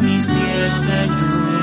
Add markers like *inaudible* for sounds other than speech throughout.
Lava mis pies, Señor,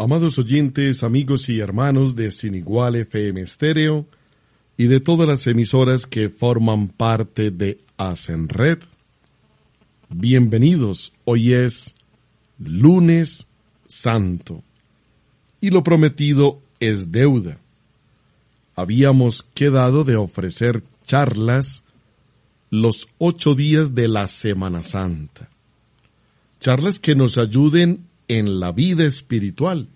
Amados oyentes, amigos y hermanos de Sin Igual FM Estéreo y de todas las emisoras que forman parte de Hacen Red, bienvenidos. Hoy es lunes santo y lo prometido es deuda. Habíamos quedado de ofrecer charlas los ocho días de la Semana Santa. Charlas que nos ayuden en la vida espiritual,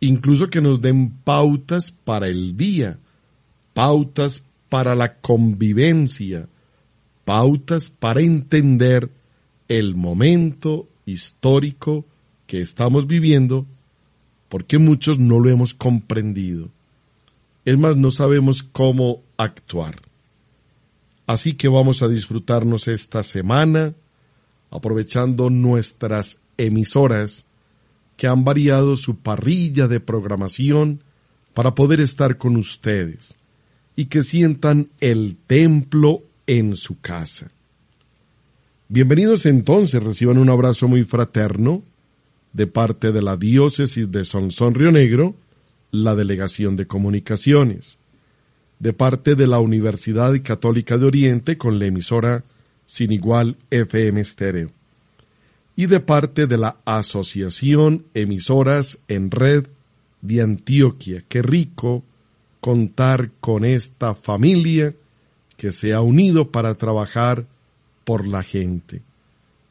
incluso que nos den pautas para el día, pautas para la convivencia, pautas para entender el momento histórico que estamos viviendo, porque muchos no lo hemos comprendido. Es más, no sabemos cómo actuar. Así que vamos a disfrutarnos esta semana, aprovechando nuestras emisoras que han variado su parrilla de programación para poder estar con ustedes y que sientan el templo en su casa. Bienvenidos entonces, reciban un abrazo muy fraterno de parte de la diócesis de Sonsón Río Negro, la Delegación de Comunicaciones, de parte de la Universidad Católica de Oriente con la emisora Sin Igual FM Estéreo y de parte de la Asociación Emisoras en Red de Antioquia. Qué rico contar con esta familia que se ha unido para trabajar por la gente.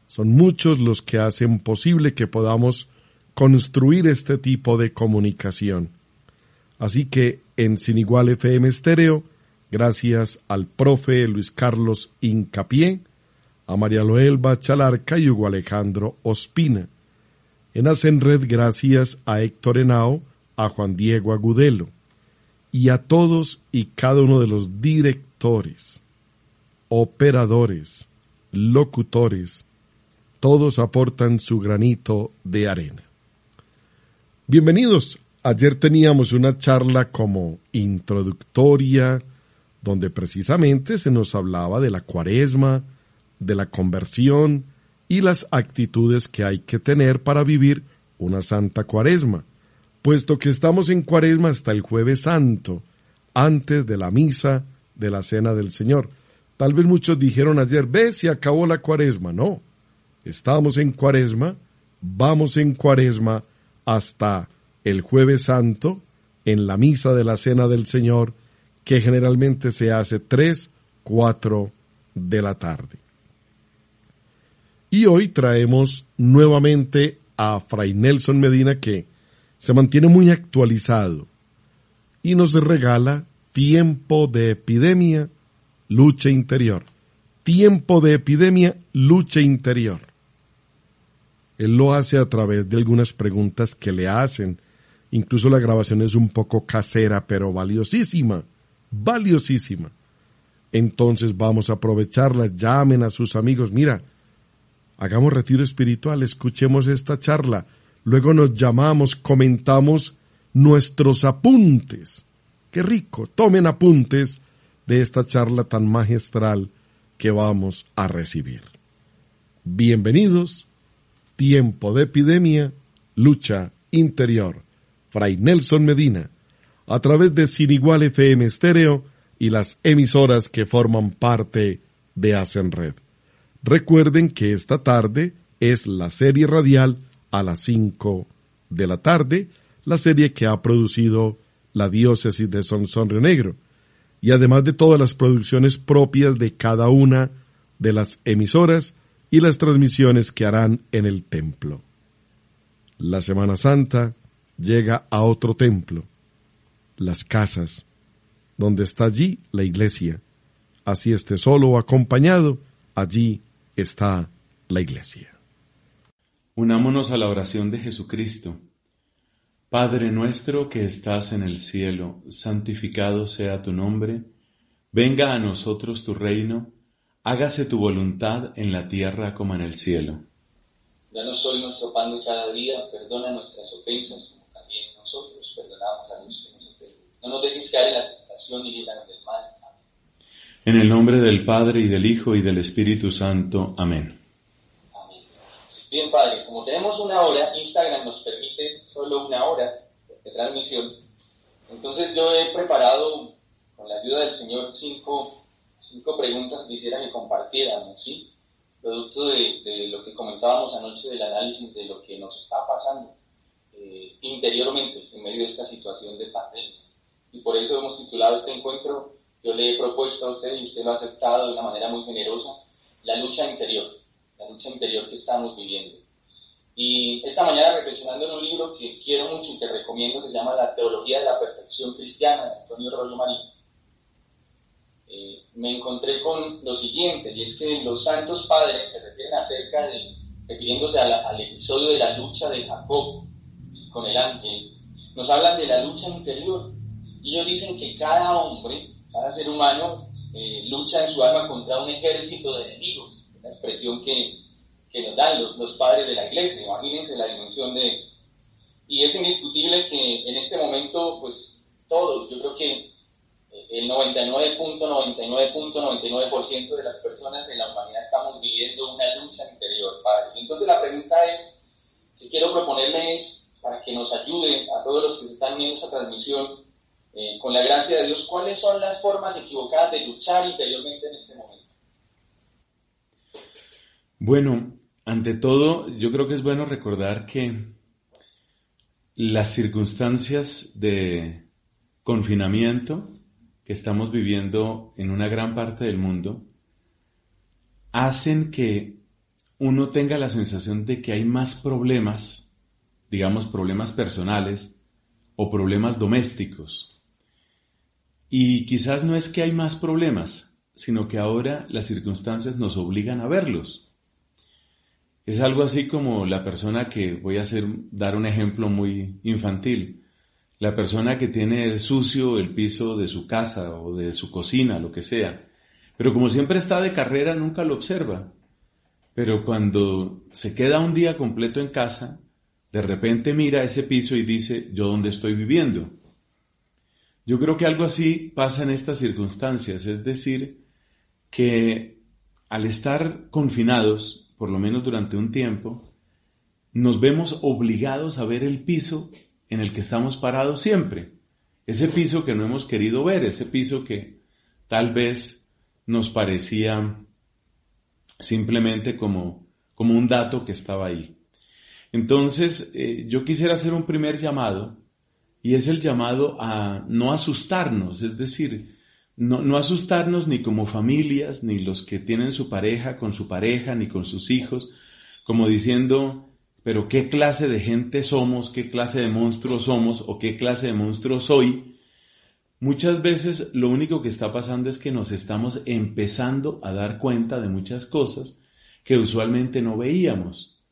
Son muchos los que hacen posible que podamos construir este tipo de comunicación. Así que en Sin Igual FM Estéreo, gracias al profe Luis Carlos Incapié, a María Loelba Chalarca y Hugo Alejandro Ospina. En Red gracias a Héctor Henao, a Juan Diego Agudelo y a todos y cada uno de los directores, operadores, locutores, todos aportan su granito de arena. Bienvenidos. Ayer teníamos una charla como introductoria, donde precisamente se nos hablaba de la cuaresma, de la conversión y las actitudes que hay que tener para vivir una santa cuaresma, puesto que estamos en cuaresma hasta el jueves santo, antes de la misa de la cena del Señor. Tal vez muchos dijeron ayer, ve si acabó la cuaresma. No, estamos en cuaresma, vamos en cuaresma hasta el jueves santo, en la misa de la cena del Señor, que generalmente se hace tres, cuatro de la tarde. Y hoy traemos nuevamente a Fray Nelson Medina que se mantiene muy actualizado y nos regala tiempo de epidemia, lucha interior. Tiempo de epidemia, lucha interior. Él lo hace a través de algunas preguntas que le hacen. Incluso la grabación es un poco casera, pero valiosísima, valiosísima. Entonces vamos a aprovecharla, llamen a sus amigos, mira, hagamos retiro espiritual, escuchemos esta charla, luego nos llamamos, comentamos nuestros apuntes. Qué rico, tomen apuntes de esta charla tan magistral que vamos a recibir. Bienvenidos, tiempo de epidemia, lucha interior. Fray Nelson Medina, a través de Sin Igual FM Estéreo y las emisoras que forman parte de Hacen Red. Recuerden que esta tarde es la serie radial a las 5 de la tarde, la serie que ha producido la diócesis de Sonsón Río Negro, y además de todas las producciones propias de cada una de las emisoras y las transmisiones que harán en el templo. La Semana Santa llega a otro templo, las casas, donde está allí la iglesia. Así esté solo o acompañado, allí está la iglesia. Unámonos a la oración de Jesucristo. Padre nuestro que estás en el cielo, santificado sea tu nombre, venga a nosotros tu reino, hágase tu voluntad en la tierra como en el cielo. Danos hoy nuestro pan de cada día, perdona nuestras ofensas como también nosotros perdonamos a los que nos ofenden. No nos dejes caer en la tentación y líbranos del mal. En el nombre del Padre y del Hijo y del Espíritu Santo. Amén. Bien, Padre, como tenemos una hora, Instagram nos permite solo una hora de transmisión. Entonces yo he preparado, con la ayuda del Señor, cinco, cinco preguntas que quisiera que compartiéramos, ¿sí? Producto de, lo que comentábamos anoche del análisis de lo que nos está pasando eh, interiormente en medio de esta situación de pandemia. Y por eso hemos titulado este encuentro, yo le he propuesto a usted y usted lo ha aceptado de una manera muy generosa, la lucha interior, la lucha interior que estamos viviendo. Y esta mañana reflexionando en un libro que quiero mucho y que recomiendo que se llama La Teología de la Perfección Cristiana de Antonio Rollo Marín, eh, me encontré con lo siguiente, y es que los santos padres se refieren acerca de, refiriéndose al episodio de la lucha de Jacob con el ángel, nos hablan de la lucha interior. Y ellos dicen que cada hombre, cada ser humano, eh, lucha en su alma contra un ejército de enemigos, la expresión que, que nos dan los, los padres de la iglesia, imagínense la dimensión de eso. Y es indiscutible que en este momento, pues todos, yo creo que eh, el 99.99.99% de las personas en la humanidad estamos viviendo una lucha interior, Padre. Entonces la pregunta es, que quiero proponerle es, para que nos ayude a todos los que se están viendo esta transmisión, eh, con la gracia de Dios, cuáles son las formas equivocadas de luchar interiormente en este momento. Bueno, ante todo, yo creo que es bueno recordar que las circunstancias de confinamiento que estamos viviendo en una gran parte del mundo hacen que uno tenga la sensación de que hay más problemas, digamos problemas personales o problemas domésticos. Y quizás no es que hay más problemas, sino que ahora las circunstancias nos obligan a verlos. Es algo así como la persona que, voy a hacer, dar un ejemplo muy infantil, la persona que tiene sucio el piso de su casa o de su cocina, lo que sea, pero como siempre está de carrera nunca lo observa. Pero cuando se queda un día completo en casa, de repente mira ese piso y dice, ¿yo dónde estoy viviendo? Yo creo que algo así pasa en estas circunstancias, es decir, que al estar confinados, por lo menos durante un tiempo, nos vemos obligados a ver el piso en el que estamos parados siempre. Ese piso que no hemos querido ver, ese piso que tal vez nos parecía simplemente como, como un dato que estaba ahí. Entonces, eh, yo quisiera hacer un primer llamado y es el llamado a no asustarnos, es decir, no, asustarnos ni como familias, ni los que tienen su pareja con su pareja, ni con sus hijos, como diciendo, pero qué clase de gente somos, qué clase de monstruos somos o qué clase de monstruos soy. Muchas veces lo único que está pasando es que nos estamos empezando a dar cuenta de muchas cosas que usualmente no veíamos.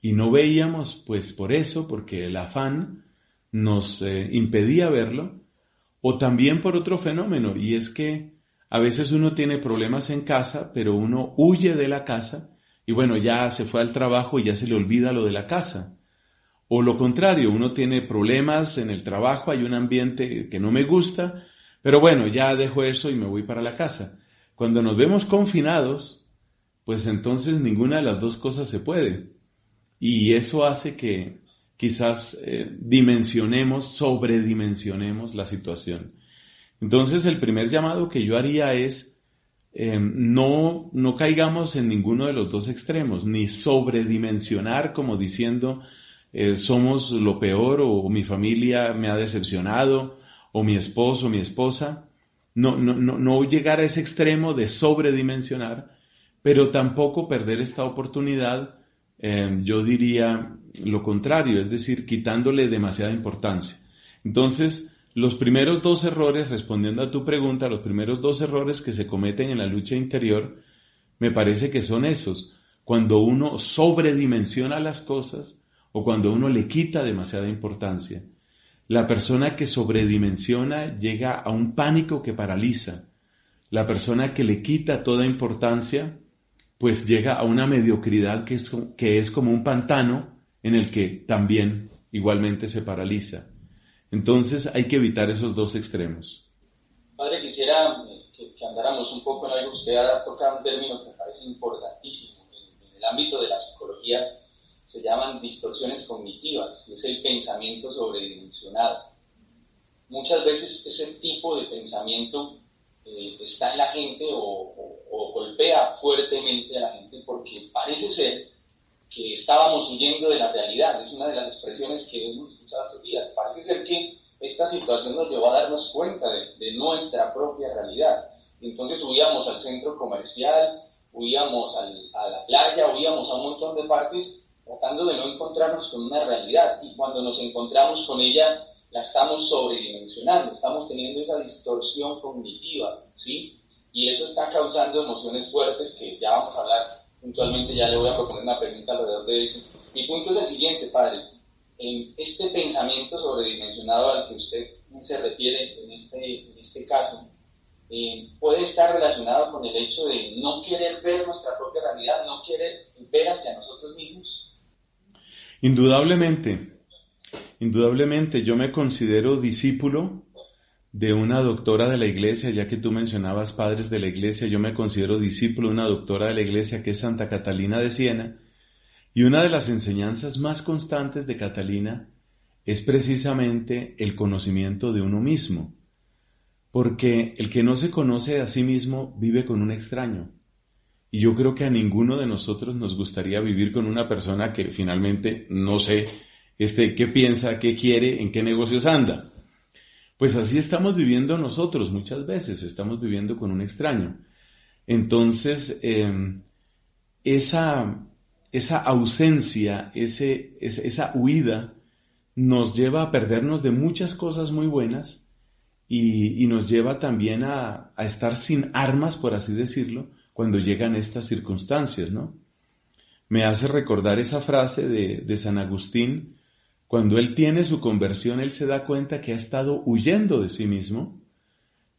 Y no veíamos pues por eso, porque el afán nos eh, impedía verlo, o también por otro fenómeno, y es que a veces uno tiene problemas en casa, pero uno huye de la casa y bueno, ya se fue al trabajo y ya se le olvida lo de la casa. O lo contrario, uno tiene problemas en el trabajo, hay un ambiente que no me gusta, pero bueno, ya dejo eso y me voy para la casa. Cuando nos vemos confinados, pues entonces ninguna de las dos cosas se puede. Y eso hace que quizás eh, dimensionemos, sobredimensionemos la situación. Entonces el primer llamado que yo haría es eh, no, no caigamos en ninguno de los dos extremos, ni sobredimensionar como diciendo eh, somos lo peor o, mi familia me ha decepcionado o mi esposo o mi esposa. No, no, no, no llegar a ese extremo de sobredimensionar, pero tampoco perder esta oportunidad Em, yo diría lo contrario, es decir, quitándole demasiada importancia. Entonces, los primeros dos errores, respondiendo a tu pregunta, los primeros dos errores que se cometen en la lucha interior, me parece que son esos, cuando uno sobredimensiona las cosas o cuando uno le quita demasiada importancia. La persona que sobredimensiona llega a un pánico que paraliza. La persona que le quita toda importancia pues llega a una mediocridad que es, que es como un pantano en el que también igualmente se paraliza. Entonces hay que evitar esos dos extremos. Padre, quisiera que, andáramos un poco en algo. Usted ha tocado un término que me parece importantísimo. En, el ámbito de la psicología se llaman distorsiones cognitivas, es el pensamiento sobredimensionado. Muchas veces ese tipo de pensamiento eh, está en la gente o, golpea fuertemente a la gente porque parece ser que estábamos huyendo de la realidad. Es una de las expresiones que hemos escuchado estos días. Parece ser que esta situación nos llevó a darnos cuenta de, nuestra propia realidad. Entonces huíamos al centro comercial, huíamos a la playa, huíamos a un montón de partes tratando de no encontrarnos con una realidad. Y cuando nos encontramos con ella, la estamos sobredimensionando, estamos teniendo esa distorsión cognitiva, ¿sí? Y eso está causando emociones fuertes que ya vamos a hablar puntualmente, ya le voy a proponer una pregunta alrededor de eso. Mi punto es el siguiente, padre. En este pensamiento sobredimensionado al que usted se refiere en este, en este caso, eh, puede estar relacionado con el hecho de no querer ver nuestra propia realidad, no querer ver hacia nosotros mismos. Indudablemente, Indudablemente yo me considero discípulo de una doctora de la iglesia, ya que tú mencionabas padres de la iglesia, yo me considero discípulo de una doctora de la iglesia que es Santa Catalina de Siena, y una de las enseñanzas más constantes de Catalina es precisamente el conocimiento de uno mismo, porque el que no se conoce a sí mismo vive con un extraño. Y yo creo que a ninguno de nosotros nos gustaría vivir con una persona que finalmente no sé este, qué piensa, qué quiere, en qué negocios anda. Pues así estamos viviendo nosotros muchas veces, estamos viviendo con un extraño. Entonces, em, esa, esa ausencia, ese, esa huida, nos lleva a perdernos de muchas cosas muy buenas y, nos lleva también a, estar sin armas, por así decirlo, cuando llegan estas circunstancias, ¿no? Me hace recordar esa frase de, de San Agustín cuando él tiene su conversión, él se da cuenta que ha estado huyendo de sí mismo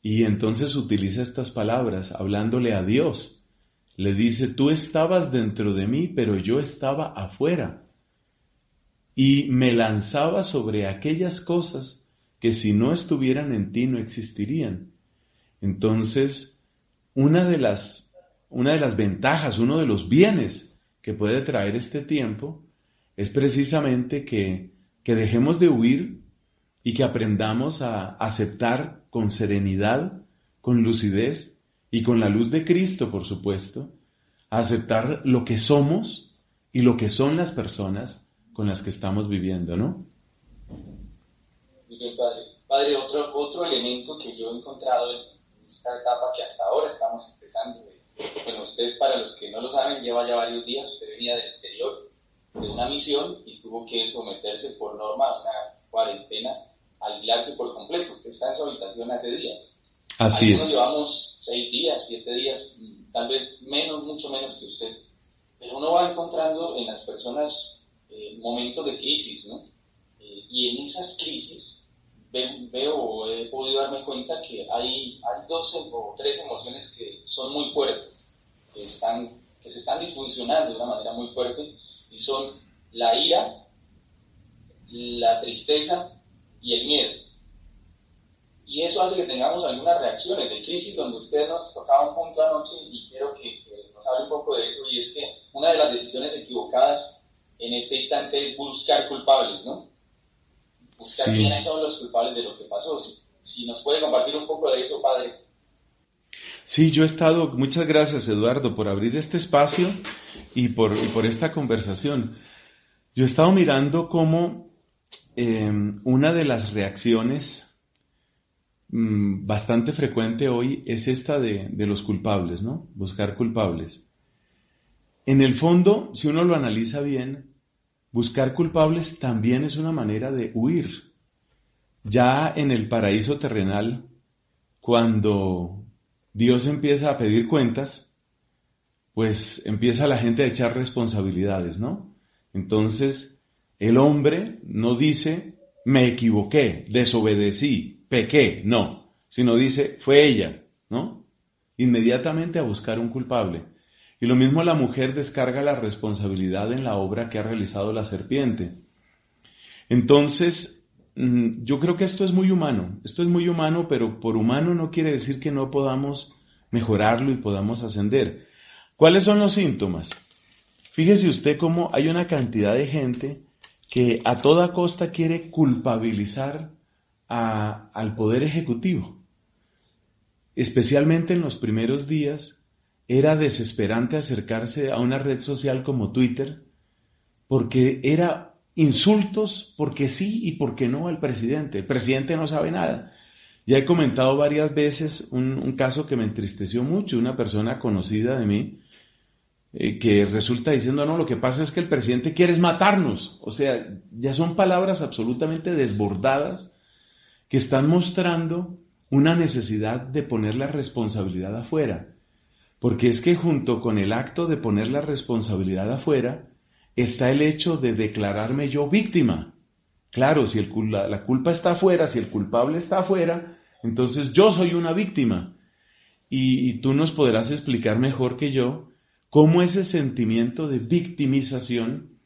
y entonces utiliza estas palabras hablándole a Dios. Le dice, tú estabas dentro de mí, pero yo estaba afuera. Y me lanzaba sobre aquellas cosas que si no estuvieran en ti no existirían. Entonces, una de las, una de las ventajas, uno de los bienes que puede traer este tiempo es precisamente que que dejemos de huir y que aprendamos a aceptar con serenidad, con lucidez y con la luz de Cristo, por supuesto, a aceptar lo que somos y lo que son las personas con las que estamos viviendo, ¿no? Bien, padre. Padre, otro, otro elemento que yo he encontrado en esta etapa que hasta ahora estamos empezando, bueno, usted, para los que no lo saben, lleva ya varios días, usted venía del exterior, de una misión y tuvo que someterse por norma a una cuarentena, aislarse por completo. Usted está en su habitación hace días. Así Algunos llevamos seis días, siete días, tal vez menos, mucho menos que usted. Pero uno va encontrando en las personas eh, momentos de crisis, ¿no? Eh, y en esas crisis veo o he podido darme cuenta que hay, hay dos o tres emociones que son muy fuertes, que, están, que se están disfuncionando de una manera muy fuerte y son la ira, la tristeza y el miedo. Y eso hace que tengamos algunas reacciones de crisis donde usted nos tocaba un punto anoche y quiero que, nos hable un poco de eso y es que una de las decisiones equivocadas en este instante es buscar culpables, ¿no? Buscar quiénes son los culpables de lo que pasó. Si, si nos puede compartir un poco de eso, padre. Sí, yo he estado, muchas gracias Eduardo por abrir este espacio y por, por esta conversación. Yo he estado mirando cómo em, una de las reacciones mm, bastante frecuente hoy es esta de, de los culpables, ¿no? Buscar culpables. En el fondo, si uno lo analiza bien, buscar culpables también es una manera de huir. Ya en el paraíso terrenal, cuando Dios empieza a pedir cuentas, pues empieza la gente a echar responsabilidades, ¿no? Entonces, el hombre no dice, me equivoqué, desobedecí, pequé, no, sino dice, fue ella, ¿no? Inmediatamente a buscar un culpable. Y lo mismo la mujer descarga la responsabilidad en la obra que ha realizado la serpiente. Entonces, mm, yo creo que esto es muy humano, esto es muy humano, pero por humano no quiere decir que no podamos mejorarlo y podamos ascender. ¿Cuáles son los síntomas? Fíjese usted cómo hay una cantidad de gente que a toda costa quiere culpabilizar al Poder Ejecutivo. Especialmente en los primeros días era desesperante acercarse a una red social como Twitter porque era insultos porque sí y porque no al presidente. El presidente no sabe nada. Ya he comentado varias veces un, caso que me entristeció mucho, una persona conocida de mí, eh, que resulta diciendo, no, lo que pasa es que el presidente quiere matarnos. O sea, ya son palabras absolutamente desbordadas que están mostrando una necesidad de poner la responsabilidad afuera. Porque es que junto con el acto de poner la responsabilidad afuera, está el hecho de declararme yo víctima. Claro, si el, la, culpa está afuera, si el culpable está afuera, entonces yo soy una víctima. Y, tú nos podrás explicar mejor que yo cómo ese sentimiento de victimización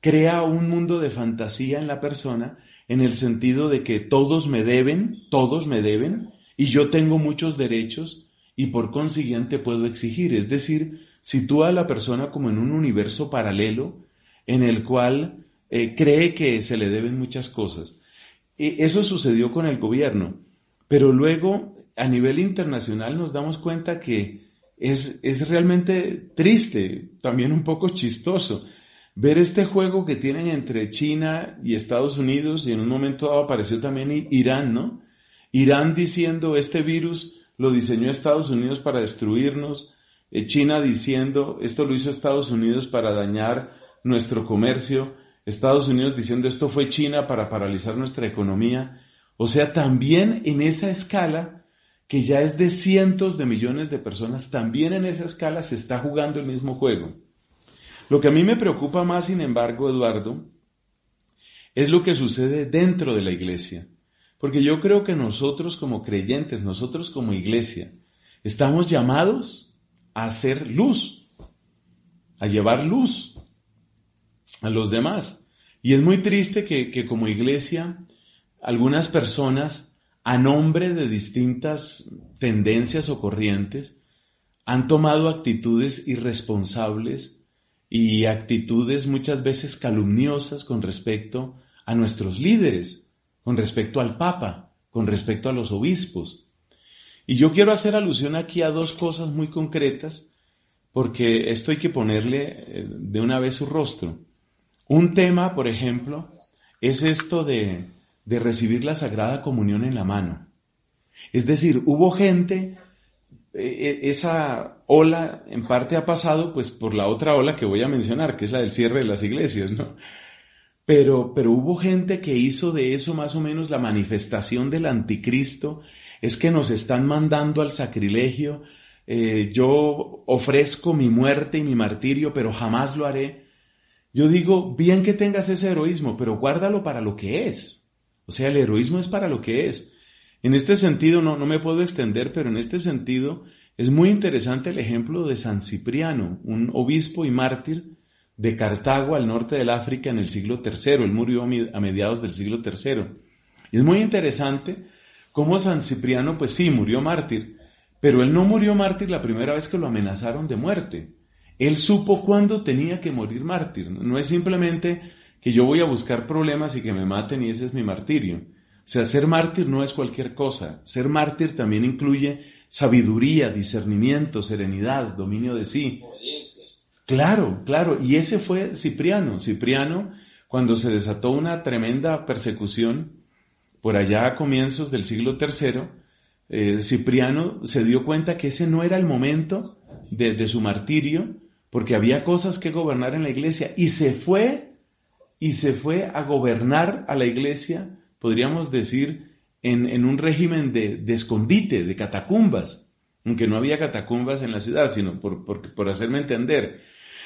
crea un mundo de fantasía en la persona en el sentido de que todos me deben, todos me deben, y yo tengo muchos derechos y por consiguiente puedo exigir. Es decir, sitúa a la persona como en un universo paralelo en el cual eh, cree que se le deben muchas cosas. Y eso sucedió con el gobierno, pero luego a nivel internacional nos damos cuenta que es, es realmente triste, también un poco chistoso, ver este juego que tienen entre China y Estados Unidos y en un momento dado apareció también Irán, ¿no? Irán diciendo este virus lo diseñó Estados Unidos para destruirnos, eh, China diciendo esto lo hizo Estados Unidos para dañar nuestro comercio, Estados Unidos diciendo esto fue China para paralizar nuestra economía. O sea, también en esa escala, que ya es de cientos de millones de personas, también en esa escala se está jugando el mismo juego. Lo que a mí me preocupa más, sin embargo, Eduardo, es lo que sucede dentro de la iglesia. Porque yo creo que nosotros como creyentes, nosotros como iglesia, estamos llamados a hacer luz, a llevar luz a los demás. Y es muy triste que, como iglesia algunas personas, a nombre de distintas tendencias o corrientes, han tomado actitudes irresponsables y actitudes muchas veces calumniosas con respecto a nuestros líderes, con respecto al Papa, con respecto a los obispos. Y yo quiero hacer alusión aquí a dos cosas muy concretas, porque esto hay que ponerle eh, de una vez su rostro. Un tema, por ejemplo, es esto de, recibir la Sagrada Comunión en la mano. Es decir, hubo gente, e, e, esa ola en parte ha pasado pues por la otra ola que voy a mencionar, que es la del cierre de las iglesias, ¿no? Pero, pero hubo gente que hizo de eso más o menos la manifestación del anticristo, es que nos están mandando al sacrilegio, eh, yo ofrezco mi muerte y mi martirio, pero jamás lo haré. Yo digo, bien que tengas ese heroísmo, pero guárdalo para lo que es. O sea, el heroísmo es para lo que es. En este sentido, no, no me puedo extender, pero en este sentido es muy interesante el ejemplo de San Cipriano, un obispo y mártir de Cartago al norte del África en el siglo III. Él murió a mediados del siglo III. Es muy interesante cómo San Cipriano, pues sí, murió mártir, pero él no murió mártir la primera vez que lo amenazaron de muerte. Él supo cuándo tenía que morir mártir. No es simplemente que yo voy a buscar problemas y que me maten y ese es mi martirio. O sea, ser mártir no es cualquier cosa. Ser mártir también incluye sabiduría, discernimiento, serenidad, dominio de sí. Claro, claro. Y ese fue Cipriano. Cipriano, cuando se desató una tremenda persecución por allá a comienzos del siglo III, eh, Cipriano se dio cuenta que ese no era el momento de su martirio, porque había cosas que gobernar en la iglesia y se fue y se fue a gobernar a la iglesia, podríamos decir, en, un régimen de, escondite, de catacumbas, aunque no había catacumbas en la ciudad, sino por, por hacerme entender.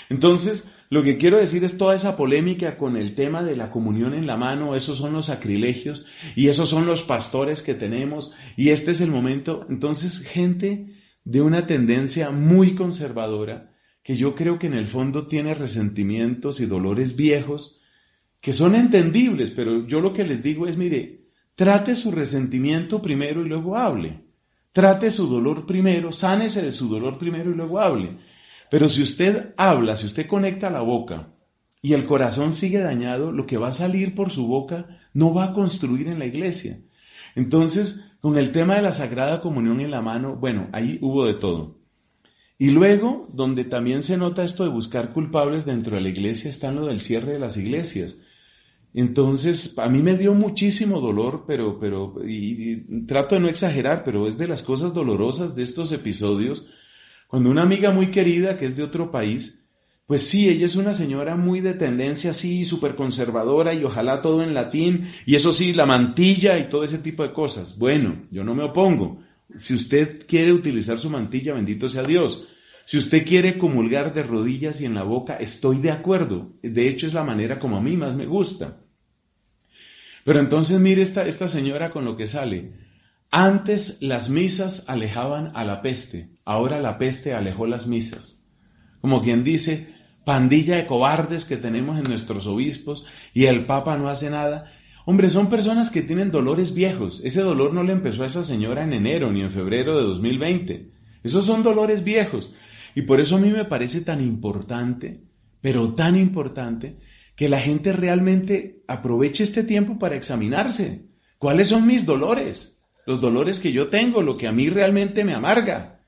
Entonces, lo que quiero decir es toda esa polémica con el tema de la comunión en la mano, esos son los sacrilegios y esos son los pastores que tenemos y este es el momento. Entonces, gente de una tendencia muy conservadora, que yo creo que en el fondo tiene resentimientos y dolores viejos que son entendibles, pero yo lo que les digo es, mire, trate su resentimiento primero y luego hable. Trate su dolor primero, sánese de su dolor primero y luego hable. Pero si usted habla, si usted conecta la boca y el corazón sigue dañado, lo que va a salir por su boca no va a construir en la iglesia. Entonces, con el tema de la Sagrada Comunión en la mano, bueno, ahí hubo de todo. Y luego, donde también se nota esto de buscar culpables dentro de la iglesia, está lo del cierre de las iglesias. Entonces, a mí me dio muchísimo dolor, pero, pero, y, trato de no exagerar, pero es de las cosas dolorosas de estos episodios, cuando una amiga muy querida, que es de otro país, pues sí, ella es una señora muy de tendencia así, súper conservadora y ojalá todo en latín, y eso sí, la mantilla y todo ese tipo de cosas. Bueno, yo no me opongo. Si usted quiere utilizar su mantilla, bendito sea Dios. Si usted quiere comulgar de rodillas y en la boca, estoy de acuerdo. De hecho, es la manera como a mí más me gusta. Pero entonces mire esta, esta señora con lo que sale. Antes las misas alejaban a la peste, ahora la peste alejó las misas. Como quien dice, pandilla de cobardes que tenemos en nuestros obispos y el Papa no hace nada. Hombre, son personas que tienen dolores viejos. Ese dolor no le empezó a esa señora en enero ni en febrero de 2020. Esos son dolores viejos. Y por eso a mí me parece tan importante, pero tan importante, que la gente realmente aproveche este tiempo para examinarse. ¿Cuáles son mis dolores? Los dolores que yo tengo, lo que a mí realmente me amarga.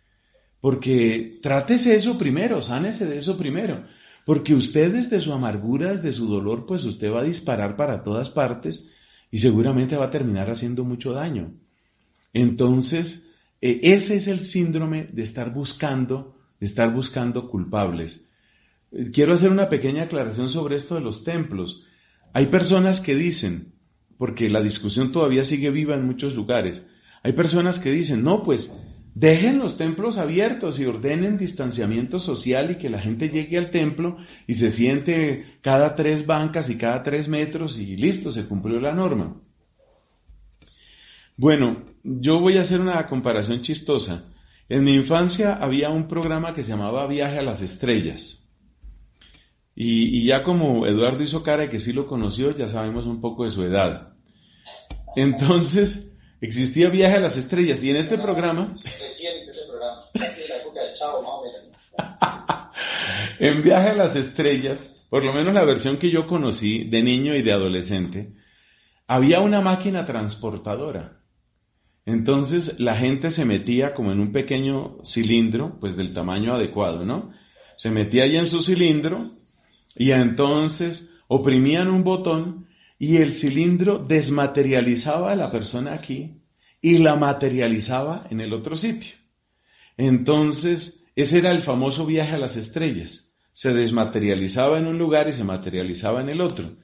Porque trátese eso primero, sánese de eso primero. Porque usted desde su amargura, desde su dolor, pues usted va a disparar para todas partes y seguramente va a terminar haciendo mucho daño. Entonces, eh, ese es el síndrome de estar buscando estar buscando culpables. Eh, quiero hacer una pequeña aclaración sobre esto de los templos. Hay personas que dicen, porque la discusión todavía sigue viva en muchos lugares, hay personas que dicen, no, pues dejen los templos abiertos y ordenen distanciamiento social y que la gente llegue al templo y se siente cada tres bancas y cada tres metros y listo, se cumplió la norma. Bueno, yo voy a hacer una comparación chistosa. En mi infancia había un programa que se llamaba Viaje a las Estrellas. Y, ya como Eduardo hizo cara de que sí lo conoció, ya sabemos un poco de su edad. Entonces, existía Viaje a las Estrellas y en este programa... *laughs* en Viaje a las Estrellas, por lo menos la versión que yo conocí de niño y de adolescente, había una máquina transportadora. Entonces la gente se metía como en un pequeño cilindro, pues del tamaño adecuado, ¿no? Se metía ahí en su cilindro y entonces oprimían un botón y el cilindro desmaterializaba a la persona aquí y la materializaba en el otro sitio. Entonces, ese era el famoso viaje a las estrellas. Se desmaterializaba en un lugar y se materializaba en el otro.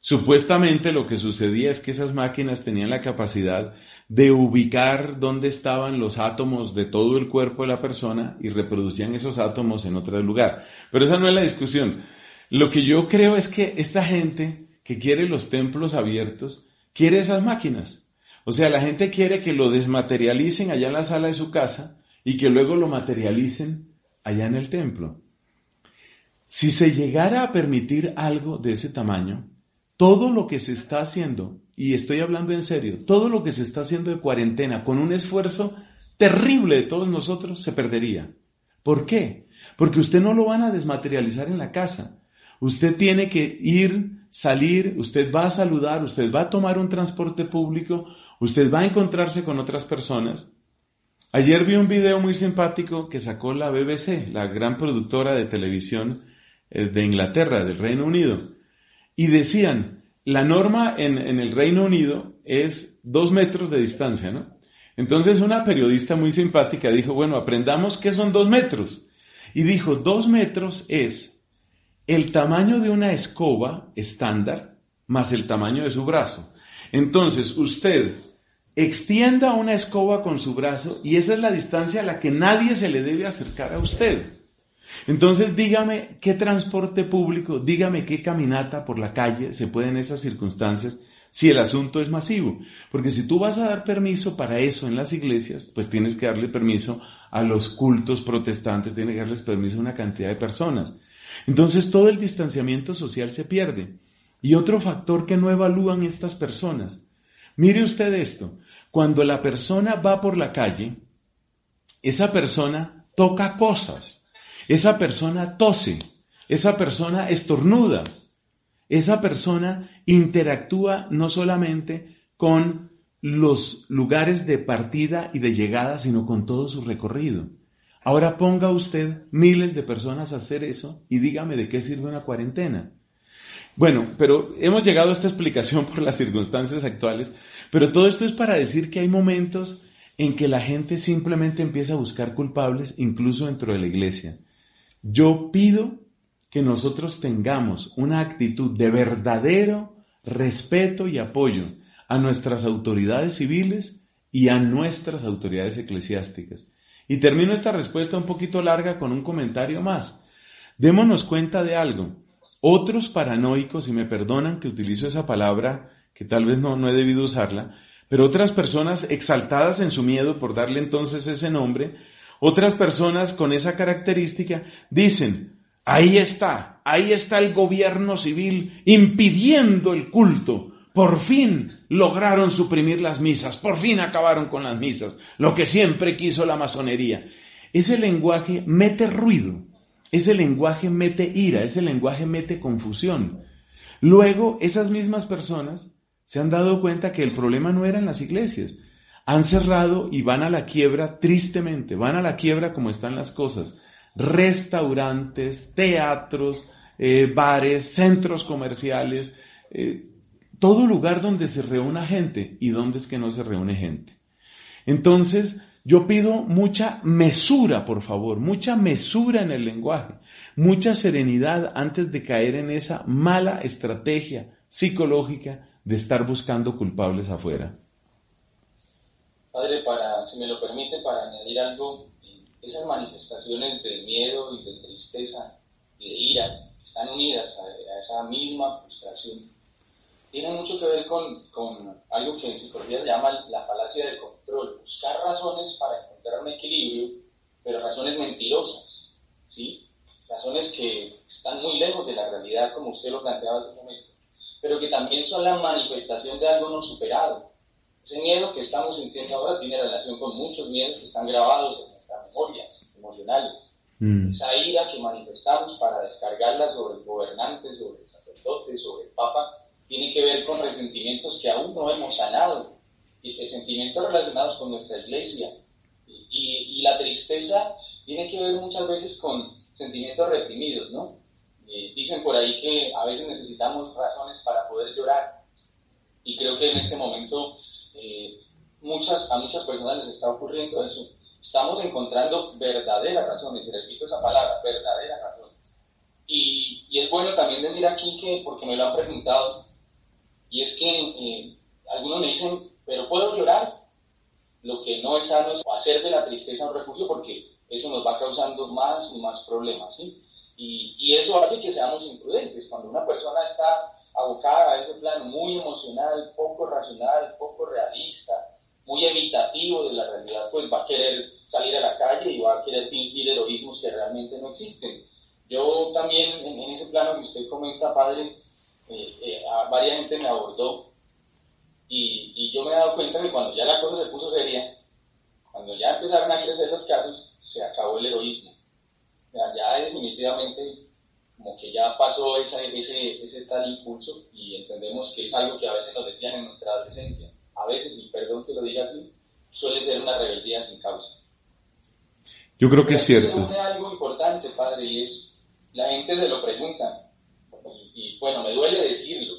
Supuestamente lo que sucedía es que esas máquinas tenían la capacidad de ubicar dónde estaban los átomos de todo el cuerpo de la persona y reproducían esos átomos en otro lugar. Pero esa no es la discusión. Lo que yo creo es que esta gente que quiere los templos abiertos, quiere esas máquinas. O sea, la gente quiere que lo desmaterialicen allá en la sala de su casa y que luego lo materialicen allá en el templo. Si se llegara a permitir algo de ese tamaño, todo lo que se está haciendo, y estoy hablando en serio, todo lo que se está haciendo de cuarentena con un esfuerzo terrible de todos nosotros se perdería. ¿Por qué? Porque usted no lo van a desmaterializar en la casa. Usted tiene que ir, salir, usted va a saludar, usted va a tomar un transporte público, usted va a encontrarse con otras personas. Ayer vi un video muy simpático que sacó la BBC, la gran productora de televisión eh, de Inglaterra, del Reino Unido y decían, la norma en, el Reino Unido es dos metros de distancia, ¿no? Entonces una periodista muy simpática dijo, bueno, aprendamos qué son dos metros. Y dijo, dos metros es el tamaño de una escoba estándar más el tamaño de su brazo. Entonces usted extienda una escoba con su brazo y esa es la distancia a la que nadie se le debe acercar a usted. Entonces dígame qué transporte público, dígame qué caminata por la calle se puede en esas circunstancias si el asunto es masivo. Porque si tú vas a dar permiso para eso en las iglesias, pues tienes que darle permiso a los cultos protestantes, tienes que darles permiso a una cantidad de personas. Entonces todo el distanciamiento social se pierde. Y otro factor que no evalúan estas personas. Mire usted esto, cuando la persona va por la calle, esa persona toca cosas esa persona tose, esa persona estornuda, esa persona interactúa no solamente con los lugares de partida y de llegada, sino con todo su recorrido. Ahora ponga usted miles de personas a hacer eso y dígame de qué sirve una cuarentena. Bueno, pero hemos llegado a esta explicación por las circunstancias actuales, pero todo esto es para decir que hay momentos en que la gente simplemente empieza a buscar culpables, incluso dentro de la iglesia. Yo pido que nosotros tengamos una actitud de verdadero respeto y apoyo a nuestras autoridades civiles y a nuestras autoridades eclesiásticas. Y termino esta respuesta un poquito larga con un comentario más. Démonos cuenta de algo. Otros paranoicos, y me perdonan que utilizo esa palabra, que tal vez no, no he debido usarla, pero otras personas exaltadas en su miedo por darle entonces ese nombre, otras personas con esa característica dicen, ahí está, ahí está el gobierno civil impidiendo el culto. Por fin lograron suprimir las misas, por fin acabaron con las misas, lo que siempre quiso la masonería. Ese lenguaje mete ruido, ese lenguaje mete ira, ese lenguaje mete confusión. Luego, esas mismas personas se han dado cuenta que el problema no era en las iglesias. Han cerrado y van a la quiebra tristemente, van a la quiebra como están las cosas. Restaurantes, teatros, eh, bares, centros comerciales, eh, todo lugar donde se reúna gente y donde es que no se reúne gente. Entonces, yo pido mucha mesura, por favor, mucha mesura en el lenguaje, mucha serenidad antes de caer en esa mala estrategia psicológica de estar buscando culpables afuera. Padre, para, si me lo permite, para añadir algo, esas manifestaciones de miedo y de tristeza y de ira están unidas a, esa misma frustración. Tienen mucho que ver con, con, algo que en psicología se llama la falacia del control, buscar razones para encontrar un equilibrio, pero razones mentirosas, ¿sí? Razones que están muy lejos de la realidad, como usted lo planteaba hace un momento pero que también son la manifestación de algo no superado. Ese miedo que estamos sintiendo ahora tiene relación con muchos miedos que están grabados en nuestras memorias emocionales. Mm. Esa ira que manifestamos para descargarla sobre el gobernante, sobre el sacerdote, sobre el papa, tiene que ver con resentimientos que aún no hemos sanado, y sentimientos relacionados con nuestra iglesia. Y, y la tristeza tiene que ver muchas veces con sentimientos reprimidos, ¿no? Eh, dicen por ahí que a veces necesitamos razones para poder llorar y creo que en este momento eh, muchas, a muchas personas les está ocurriendo eso. Estamos encontrando verdaderas razones, y repito esa palabra, verdaderas razones. Y, y, es bueno también decir aquí que, porque me lo han preguntado, y es que eh, algunos me dicen, pero puedo llorar. Lo que no es sano es hacer de la tristeza un refugio porque eso nos va causando más y más problemas, ¿sí? Y, eso hace que seamos imprudentes. Cuando una persona está abocada a ese plano muy emocional, poco racional, poco realista, muy evitativo de la realidad, pues va a querer salir a la calle y va a querer fingir heroísmos que realmente no existen. Yo también, en, ese plano que usted comenta, padre, eh, eh, a varias gente me abordó y, y, yo me he dado cuenta que cuando ya la cosa se puso seria, cuando ya empezaron a crecer los casos, se acabó el heroísmo ya definitivamente como que ya pasó ese, ese tal impulso y entendemos que es algo que a veces nos decían en nuestra adolescencia. A veces, y perdón que lo diga así, suele ser una rebeldía sin causa. Yo creo que es cierto. Se algo importante, padre, y es, la gente se lo pregunta, y, bueno, me duele decirlo,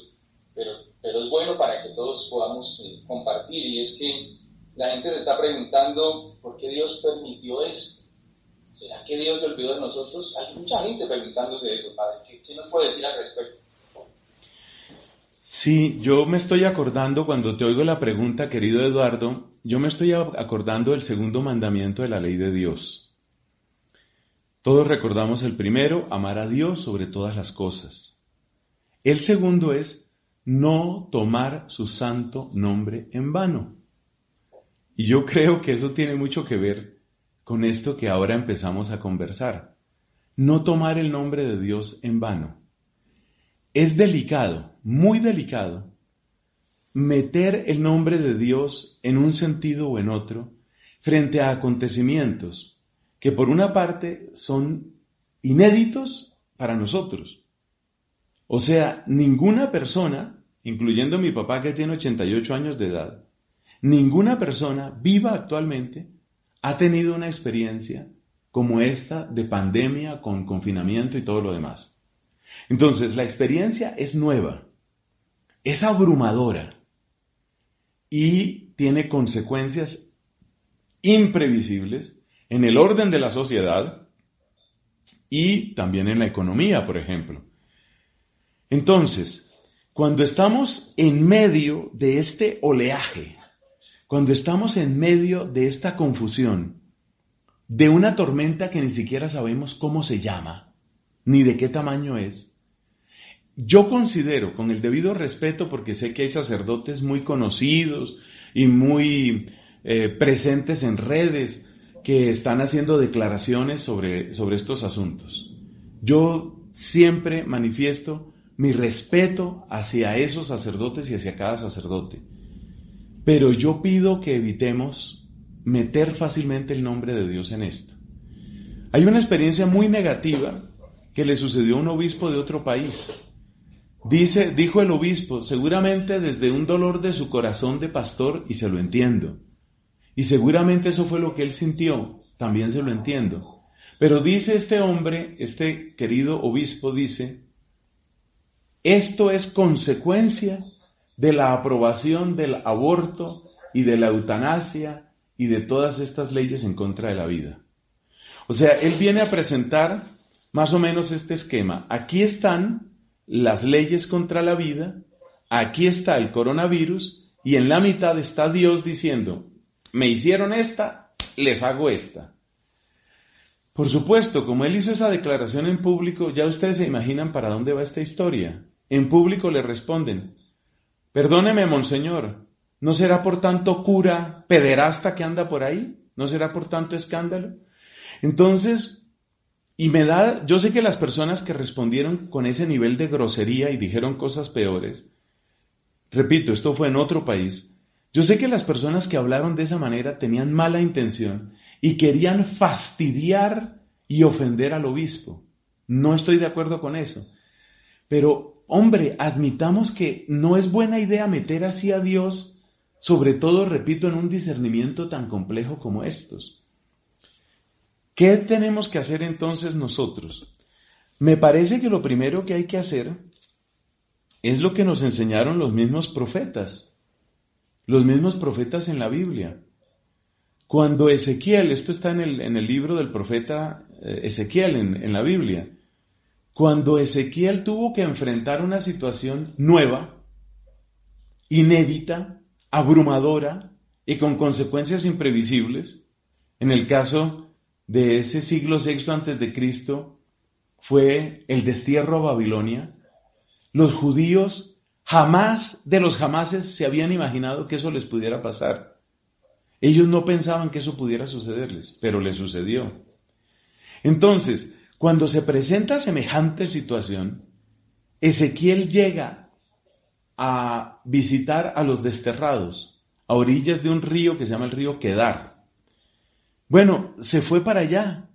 pero, pero es bueno para que todos podamos eh, compartir, y es que la gente se está preguntando por qué Dios permitió esto ¿Será que Dios se olvidó de nosotros? Hay mucha gente preguntándose eso, Padre. ¿Qué, nos puede decir al respecto? Sí, yo me estoy acordando cuando te oigo la pregunta, querido Eduardo, yo me estoy acordando del segundo mandamiento de la ley de Dios. Todos recordamos el primero, amar a Dios sobre todas las cosas. El segundo es no tomar su santo nombre en vano. Y yo creo que eso tiene mucho que ver con esto que ahora empezamos a conversar. No tomar el nombre de Dios en vano. Es delicado, muy delicado, meter el nombre de Dios en un sentido o en otro frente a acontecimientos que por una parte son inéditos para nosotros. O sea, ninguna persona, incluyendo mi papá que tiene 88 años de edad, ninguna persona viva actualmente ha tenido una experiencia como esta de pandemia con confinamiento y todo lo demás. Entonces, la experiencia es nueva, es abrumadora y tiene consecuencias imprevisibles en el orden de la sociedad y también en la economía, por ejemplo. Entonces, cuando estamos en medio de este oleaje, cuando estamos en medio de esta confusión, de una tormenta que ni siquiera sabemos cómo se llama, ni de qué tamaño es, yo considero, con el debido respeto, porque sé que hay sacerdotes muy conocidos y muy eh, presentes en redes que están haciendo declaraciones sobre, sobre estos asuntos. Yo siempre manifiesto mi respeto hacia esos sacerdotes y hacia cada sacerdote. Pero yo pido que evitemos meter fácilmente el nombre de Dios en esto. Hay una experiencia muy negativa que le sucedió a un obispo de otro país. Dice, dijo el obispo, seguramente desde un dolor de su corazón de pastor, y se lo entiendo. Y seguramente eso fue lo que él sintió, también se lo entiendo. Pero dice este hombre, este querido obispo, dice, esto es consecuencia de la aprobación del aborto y de la eutanasia y de todas estas leyes en contra de la vida. O sea, él viene a presentar más o menos este esquema. Aquí están las leyes contra la vida, aquí está el coronavirus y en la mitad está Dios diciendo, me hicieron esta, les hago esta. Por supuesto, como él hizo esa declaración en público, ya ustedes se imaginan para dónde va esta historia. En público le responden, perdóneme, monseñor, ¿no será por tanto cura pederasta que anda por ahí? ¿No será por tanto escándalo? Entonces, y me da, yo sé que las personas que respondieron con ese nivel de grosería y dijeron cosas peores, repito, esto fue en otro país, yo sé que las personas que hablaron de esa manera tenían mala intención y querían fastidiar y ofender al obispo. No estoy de acuerdo con eso. Pero, hombre, admitamos que no es buena idea meter así a Dios, sobre todo, repito, en un discernimiento tan complejo como estos. ¿Qué tenemos que hacer entonces nosotros? Me parece que lo primero que hay que hacer es lo que nos enseñaron los mismos profetas, los mismos profetas en la Biblia. Cuando Ezequiel, esto está en el, libro del profeta eh, Ezequiel en, en la Biblia, cuando Ezequiel tuvo que enfrentar una situación nueva, inédita, abrumadora y con consecuencias imprevisibles, en el caso de ese siglo VI antes de Cristo fue el destierro a Babilonia. Los judíos jamás de los jamases se habían imaginado que eso les pudiera pasar. Ellos no pensaban que eso pudiera sucederles, pero les sucedió. Entonces, cuando se presenta semejante situación, Ezequiel llega a visitar a los desterrados a orillas de un río que se llama el río Quedar. Bueno, se fue para allá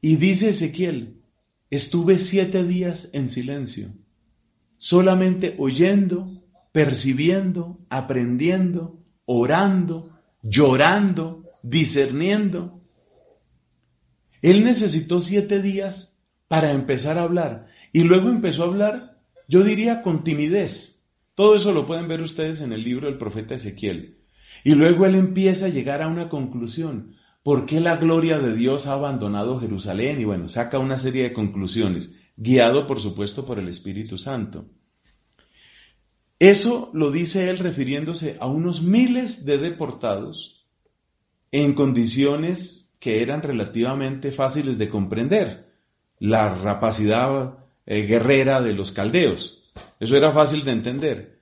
y dice Ezequiel, estuve siete días en silencio, solamente oyendo, percibiendo, aprendiendo, orando, llorando, discerniendo. Él necesitó siete días para empezar a hablar y luego empezó a hablar, yo diría, con timidez. Todo eso lo pueden ver ustedes en el libro del profeta Ezequiel. Y luego él empieza a llegar a una conclusión. ¿Por qué la gloria de Dios ha abandonado Jerusalén? Y bueno, saca una serie de conclusiones, guiado por supuesto por el Espíritu Santo. Eso lo dice él refiriéndose a unos miles de deportados en condiciones que eran relativamente fáciles de comprender. La rapacidad eh, guerrera de los caldeos. Eso era fácil de entender.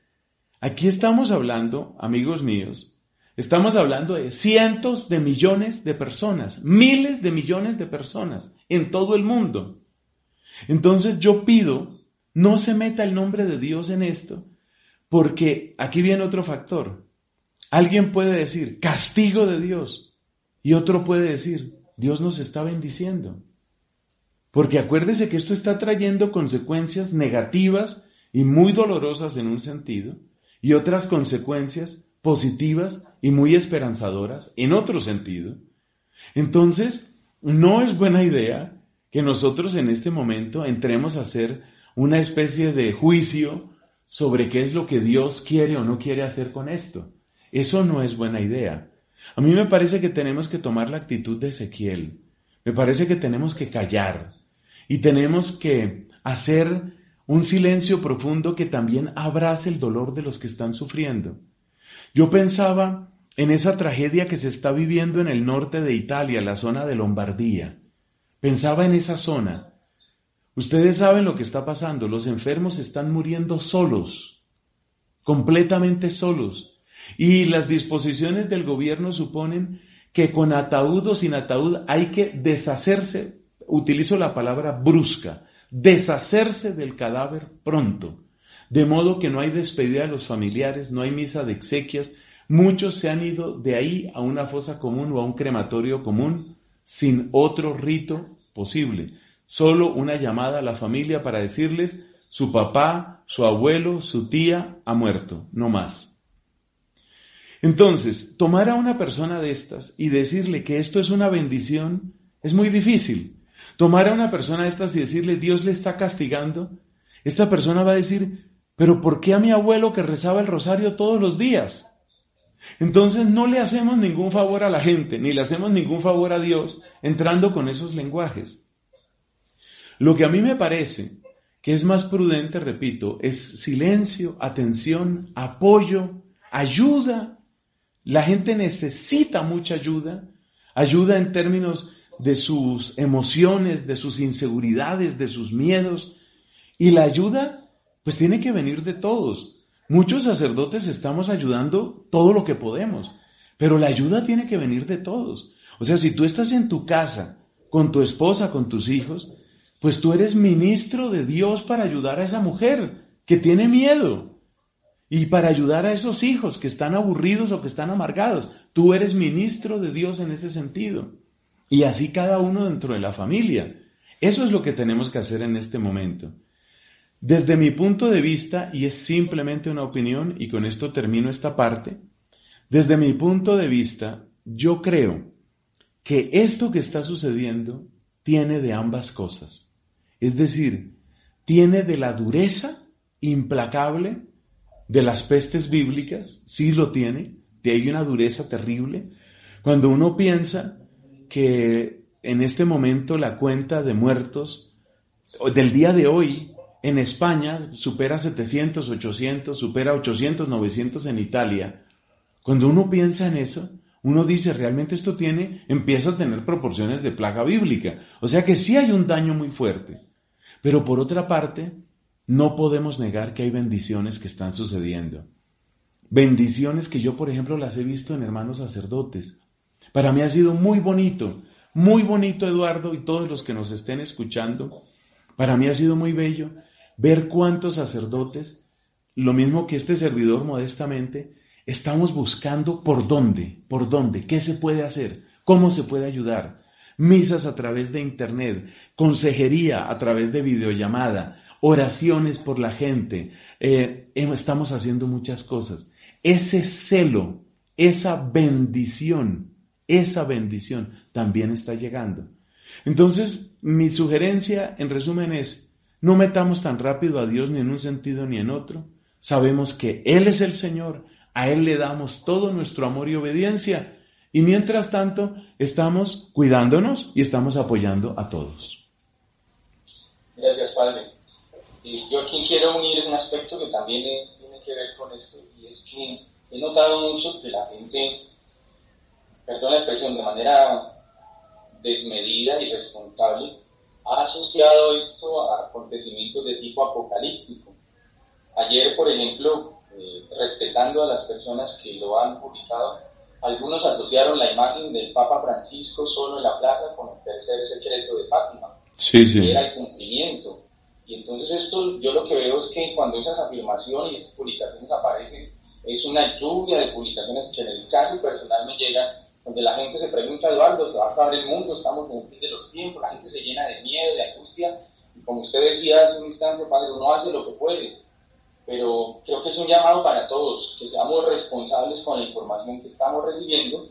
Aquí estamos hablando, amigos míos, Estamos hablando de cientos de millones de personas, miles de millones de personas en todo el mundo. Entonces yo pido, no se meta el nombre de Dios en esto, porque aquí viene otro factor. Alguien puede decir, castigo de Dios, y otro puede decir, Dios nos está bendiciendo. Porque acuérdese que esto está trayendo consecuencias negativas y muy dolorosas en un sentido, y otras consecuencias positivas y muy esperanzadoras en otro sentido. Entonces, no es buena idea que nosotros en este momento entremos a hacer una especie de juicio sobre qué es lo que Dios quiere o no quiere hacer con esto. Eso no es buena idea. A mí me parece que tenemos que tomar la actitud de Ezequiel. Me parece que tenemos que callar y tenemos que hacer un silencio profundo que también abrace el dolor de los que están sufriendo. Yo pensaba en esa tragedia que se está viviendo en el norte de Italia, la zona de Lombardía. Pensaba en esa zona. Ustedes saben lo que está pasando. Los enfermos están muriendo solos, completamente solos. Y las disposiciones del gobierno suponen que con ataúd o sin ataúd hay que deshacerse, utilizo la palabra brusca, deshacerse del cadáver pronto. De modo que no hay despedida de los familiares, no hay misa de exequias, muchos se han ido de ahí a una fosa común o a un crematorio común sin otro rito posible. Solo una llamada a la familia para decirles su papá, su abuelo, su tía ha muerto, no más. Entonces, tomar a una persona de estas y decirle que esto es una bendición es muy difícil. Tomar a una persona de estas y decirle Dios le está castigando, esta persona va a decir, pero ¿por qué a mi abuelo que rezaba el rosario todos los días? Entonces no le hacemos ningún favor a la gente, ni le hacemos ningún favor a Dios entrando con esos lenguajes. Lo que a mí me parece que es más prudente, repito, es silencio, atención, apoyo, ayuda la gente necesita mucha ayuda, ayuda en términos de sus emociones, de sus inseguridades, de sus miedos. Y la ayuda, pues tiene que venir de todos. Muchos sacerdotes estamos ayudando todo lo que podemos, pero la ayuda tiene que venir de todos. O sea, si tú estás en tu casa, con tu esposa, con tus hijos, pues tú eres ministro de Dios para ayudar a esa mujer que tiene miedo, y para ayudar a esos hijos que están aburridos o que están amargados. Tú eres ministro de Dios en ese sentido. Y así cada uno dentro de la familia. Eso es lo que tenemos que hacer en este momento. Desde mi punto de vista, y es simplemente una opinión, y con esto termino esta parte, desde mi punto de vista, yo creo que esto que está sucediendo tiene de ambas cosas. Es decir, tiene de la dureza implacable de las pestes bíblicas, sí lo tiene, de una dureza terrible. Cuando uno piensa que en este momento la cuenta de muertos del día de hoy en España supera 700, 800, supera 800, 900 en Italia, cuando uno piensa en eso, uno dice, realmente esto tiene, empieza a tener proporciones de plaga bíblica. O sea que sí hay un daño muy fuerte. Pero por otra parte, no podemos negar que hay bendiciones que están sucediendo. Bendiciones que yo, por ejemplo, las he visto en hermanos sacerdotes. Para mí ha sido muy bonito, muy bonito, Eduardo, y todos los que nos estén escuchando. Para mí ha sido muy bello ver cuántos sacerdotes, lo mismo que este servidor modestamente, estamos buscando por dónde, por dónde, qué se puede hacer, cómo se puede ayudar. Misas a través de Internet, consejería a través de videollamada, oraciones por la gente, eh, estamos haciendo muchas cosas. Ese celo, esa bendición, esa bendición también está llegando. Entonces, mi sugerencia en resumen es, no metamos tan rápido a Dios ni en un sentido ni en otro. Sabemos que Él es el Señor, a Él le damos todo nuestro amor y obediencia. Y mientras tanto, estamos cuidándonos y estamos apoyando a todos. Gracias, Padre. Y yo aquí quiero unir un aspecto que también tiene que ver con esto, y es que he notado mucho que la gente, perdón la expresión, de manera desmedida y responsable, ha asociado esto a acontecimientos de tipo apocalíptico. Ayer, por ejemplo, eh, respetando a las personas que lo han publicado, algunos asociaron la imagen del Papa Francisco solo en la plaza con el tercer secreto de Fátima, sí, sí. que era el cumplimiento. Y entonces esto, yo lo que veo es que cuando esas afirmaciones y esas publicaciones aparecen, es una lluvia de publicaciones que en el caso personal me llegan, donde la gente se pregunta, Eduardo, se va a acabar el mundo, estamos en el fin de los tiempos, la gente se llena de miedo, de angustia como usted decía hace un instante, padre, uno hace lo que puede, pero creo que es un llamado para todos, que seamos responsables con la información que estamos recibiendo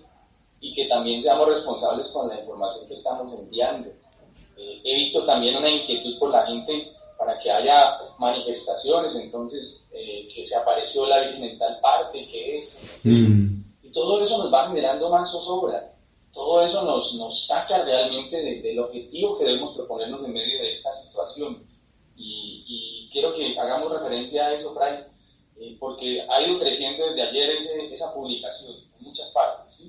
y que también seamos responsables con la información que estamos enviando. Eh, he visto también una inquietud por la gente para que haya manifestaciones, entonces eh, que se apareció la Virgen en tal parte, que es, mm. y todo eso nos va generando más zozobra, todo eso nos, nos saca realmente del objetivo que debemos proponernos en medio de esta situación. Y, quiero que hagamos referencia a eso, Fray, eh, porque ha ido creciendo desde ayer esa publicación en muchas partes,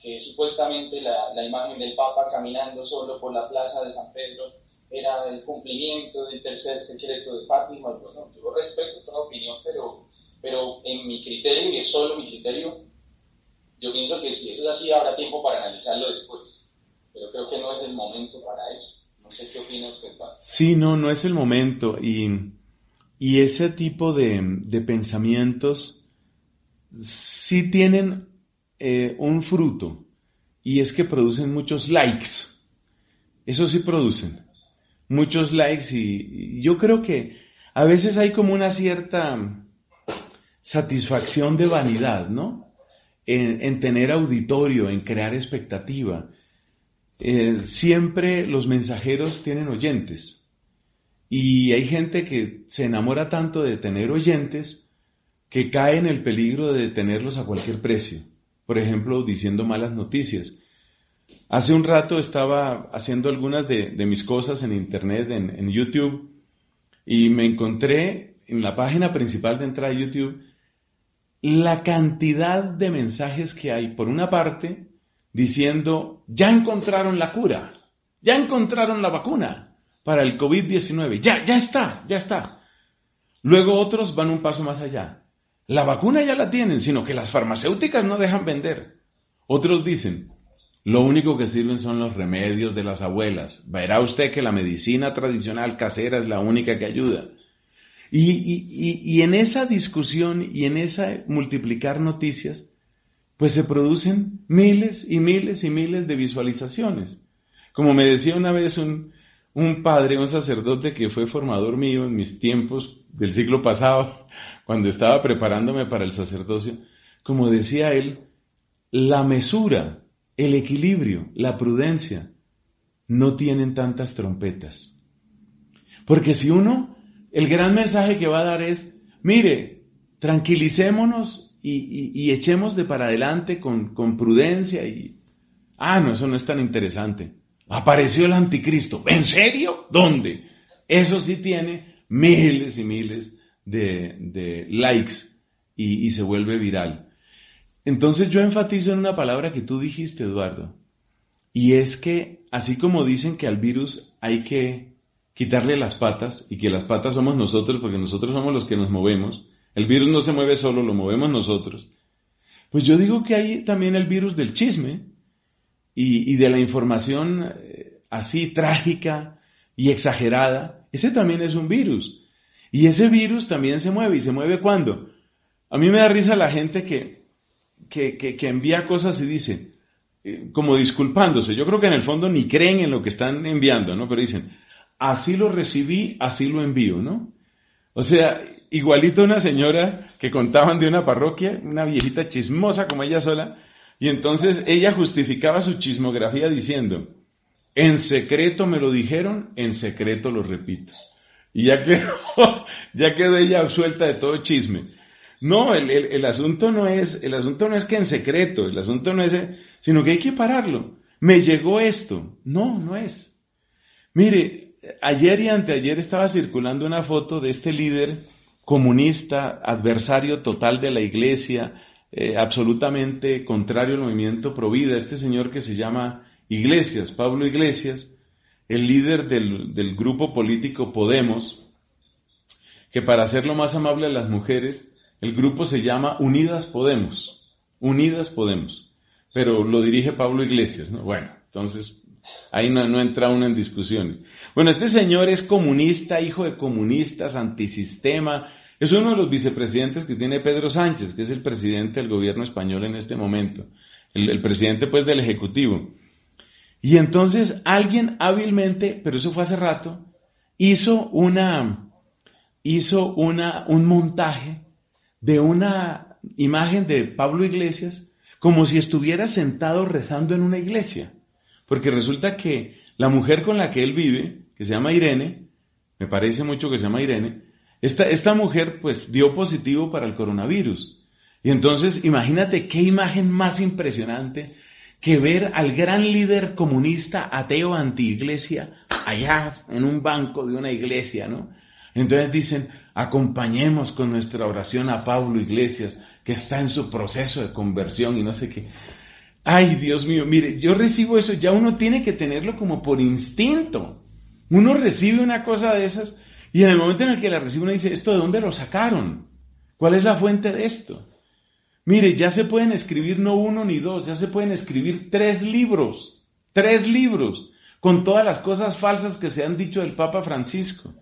que supuestamente la, la imagen del Papa caminando solo por la plaza de San Pedro era el cumplimiento del tercer secreto de Fátima. Bueno, yo respeto toda opinión, pero, pero en mi criterio, y es solo mi criterio, yo pienso que si eso es así, habrá tiempo para analizarlo después. Pero creo que no es el momento para eso. No sé qué opina usted, Sí, no, no es el momento. Y, y ese tipo de, de pensamientos sí tienen eh, un fruto. Y es que producen muchos likes. Eso sí producen muchos likes y, yo creo que a veces hay como una cierta satisfacción de vanidad, ¿no? En, tener auditorio, en crear expectativa. Eh, siempre los mensajeros tienen oyentes. Y hay gente que se enamora tanto de tener oyentes que cae en el peligro de tenerlos a cualquier precio. Por ejemplo, diciendo malas noticias. Hace un rato estaba haciendo algunas de, mis cosas en Internet, en, YouTube, y me encontré en la página principal de entrada a YouTube la cantidad de mensajes que hay, por una parte, diciendo, ya encontraron la cura, ya encontraron la vacuna para el COVID-19, ya, ya está, ya está. Luego otros van un paso más allá. La vacuna ya la tienen, sino que las farmacéuticas no dejan vender. Otros dicen, lo único que sirven son los remedios de las abuelas. Verá usted que la medicina tradicional casera es la única que ayuda. Y, en esa discusión y en esa multiplicar noticias, pues se producen miles y miles y miles de visualizaciones. Como me decía una vez un, un padre, un sacerdote que fue formador mío en mis tiempos del siglo pasado, *laughs* cuando estaba preparándome para el sacerdocio, como decía él, la mesura el equilibrio, la prudencia, no tienen tantas trompetas. Porque si uno, el gran mensaje que va a dar es, mire, tranquilicémonos y, echemos de para adelante con, con prudencia y... Ah, no, eso no es tan interesante. Apareció el anticristo. ¿En serio? ¿Dónde? Eso sí tiene miles y miles de, likes y se vuelve viral. Entonces yo enfatizo en una palabra que tú dijiste, Eduardo, y es que así como dicen que al virus hay que quitarle las patas y que las patas somos nosotros porque nosotros somos los que nos movemos, el virus no se mueve solo, lo movemos nosotros, pues yo digo que hay también el virus del chisme y, de la información eh, así trágica y exagerada, ese también es un virus. Y ese virus también se mueve y se mueve cuando. A mí me da risa la gente que, que, envía cosas y dice, eh, como disculpándose, yo creo que en el fondo ni creen en lo que están enviando, ¿no? Pero dicen, así lo recibí, así lo envío, ¿no? O sea, igualito una señora que contaban de una parroquia, una viejita chismosa como ella sola, y entonces ella justificaba su chismografía diciendo, en secreto me lo dijeron, en secreto lo repito. Y ya quedó, *laughs* ya quedó ella suelta de todo chisme. No, el, asunto no es, el asunto no es que en secreto, el asunto no es, sino que hay que pararlo. Me llegó esto. No, no es. Mire, ayer y anteayer estaba circulando una foto de este líder comunista, adversario total de la iglesia, eh, absolutamente contrario al movimiento Provida, este señor que se llama Iglesias, Pablo Iglesias, el líder del, del grupo político Podemos, que para hacerlo más amable a las mujeres, el grupo se llama Unidas Podemos. Unidas Podemos. Pero lo dirige Pablo Iglesias, ¿no? Bueno, entonces ahí no, entra uno en discusiones. Bueno, este señor es comunista, hijo de comunistas, antisistema. Es uno de los vicepresidentes que tiene Pedro Sánchez, que es el presidente del gobierno español en este momento. El, el presidente, pues, del Ejecutivo. Y entonces alguien hábilmente, pero eso fue hace rato, hizo una, hizo una, un montaje de una imagen de Pablo Iglesias como si estuviera sentado rezando en una iglesia. Porque resulta que la mujer con la que él vive, que se llama Irene, me parece mucho que se llama Irene, esta, esta mujer pues dio positivo para el coronavirus. Y entonces imagínate qué imagen más impresionante que ver al gran líder comunista ateo anti-iglesia allá en un banco de una iglesia, ¿no? Entonces dicen, acompañemos con nuestra oración a Pablo Iglesias, que está en su proceso de conversión y no sé qué. Ay, Dios mío, mire, yo recibo eso, ya uno tiene que tenerlo como por instinto. Uno recibe una cosa de esas y en el momento en el que la recibe uno dice, ¿esto de dónde lo sacaron? ¿Cuál es la fuente de esto? Mire, ya se pueden escribir no uno ni dos, ya se pueden escribir tres libros, tres libros, con todas las cosas falsas que se han dicho del Papa Francisco.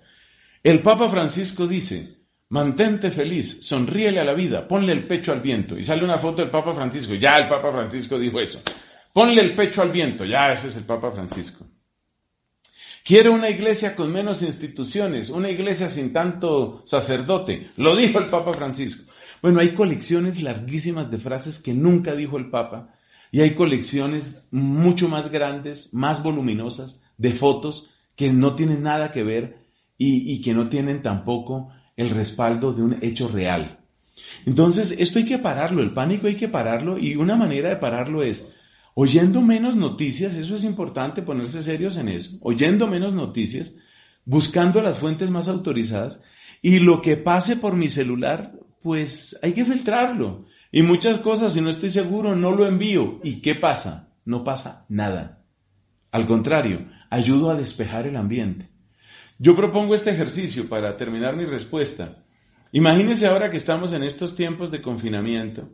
El Papa Francisco dice, mantente feliz, sonríele a la vida, ponle el pecho al viento. Y sale una foto del Papa Francisco, ya el Papa Francisco dijo eso. Ponle el pecho al viento, ya ese es el Papa Francisco. Quiero una iglesia con menos instituciones, una iglesia sin tanto sacerdote. Lo dijo el Papa Francisco. Bueno, hay colecciones larguísimas de frases que nunca dijo el Papa y hay colecciones mucho más grandes, más voluminosas, de fotos que no tienen nada que ver y, que no tienen tampoco el respaldo de un hecho real. Entonces, esto hay que pararlo, el pánico hay que pararlo y una manera de pararlo es oyendo menos noticias, eso es importante ponerse serios en eso, oyendo menos noticias, buscando las fuentes más autorizadas y lo que pase por mi celular, pues hay que filtrarlo. Y muchas cosas, si no estoy seguro, no lo envío. ¿Y qué pasa? No pasa nada. Al contrario, ayudo a despejar el ambiente. Yo propongo este ejercicio para terminar mi respuesta. Imagínense ahora que estamos en estos tiempos de confinamiento,